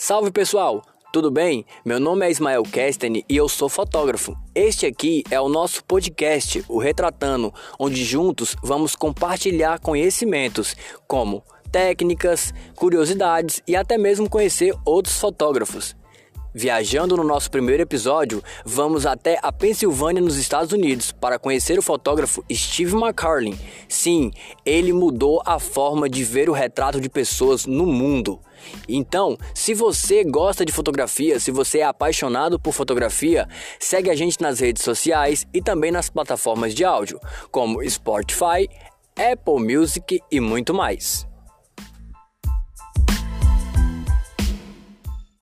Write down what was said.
Salve pessoal, tudo bem? Meu nome é Ismael Kesten e eu sou fotógrafo. Este aqui é o nosso podcast, o Retratando, onde juntos vamos compartilhar conhecimentos como técnicas, curiosidades e até mesmo conhecer outros fotógrafos. Viajando no nosso primeiro episódio, vamos até a Pensilvânia, nos Estados Unidos, para conhecer o fotógrafo Steve McCarlin. Sim, ele mudou a forma de ver o retrato de pessoas no mundo. Então, se você gosta de fotografia, se você é apaixonado por fotografia, segue a gente nas redes sociais e também nas plataformas de áudio, como Spotify, Apple Music e muito mais.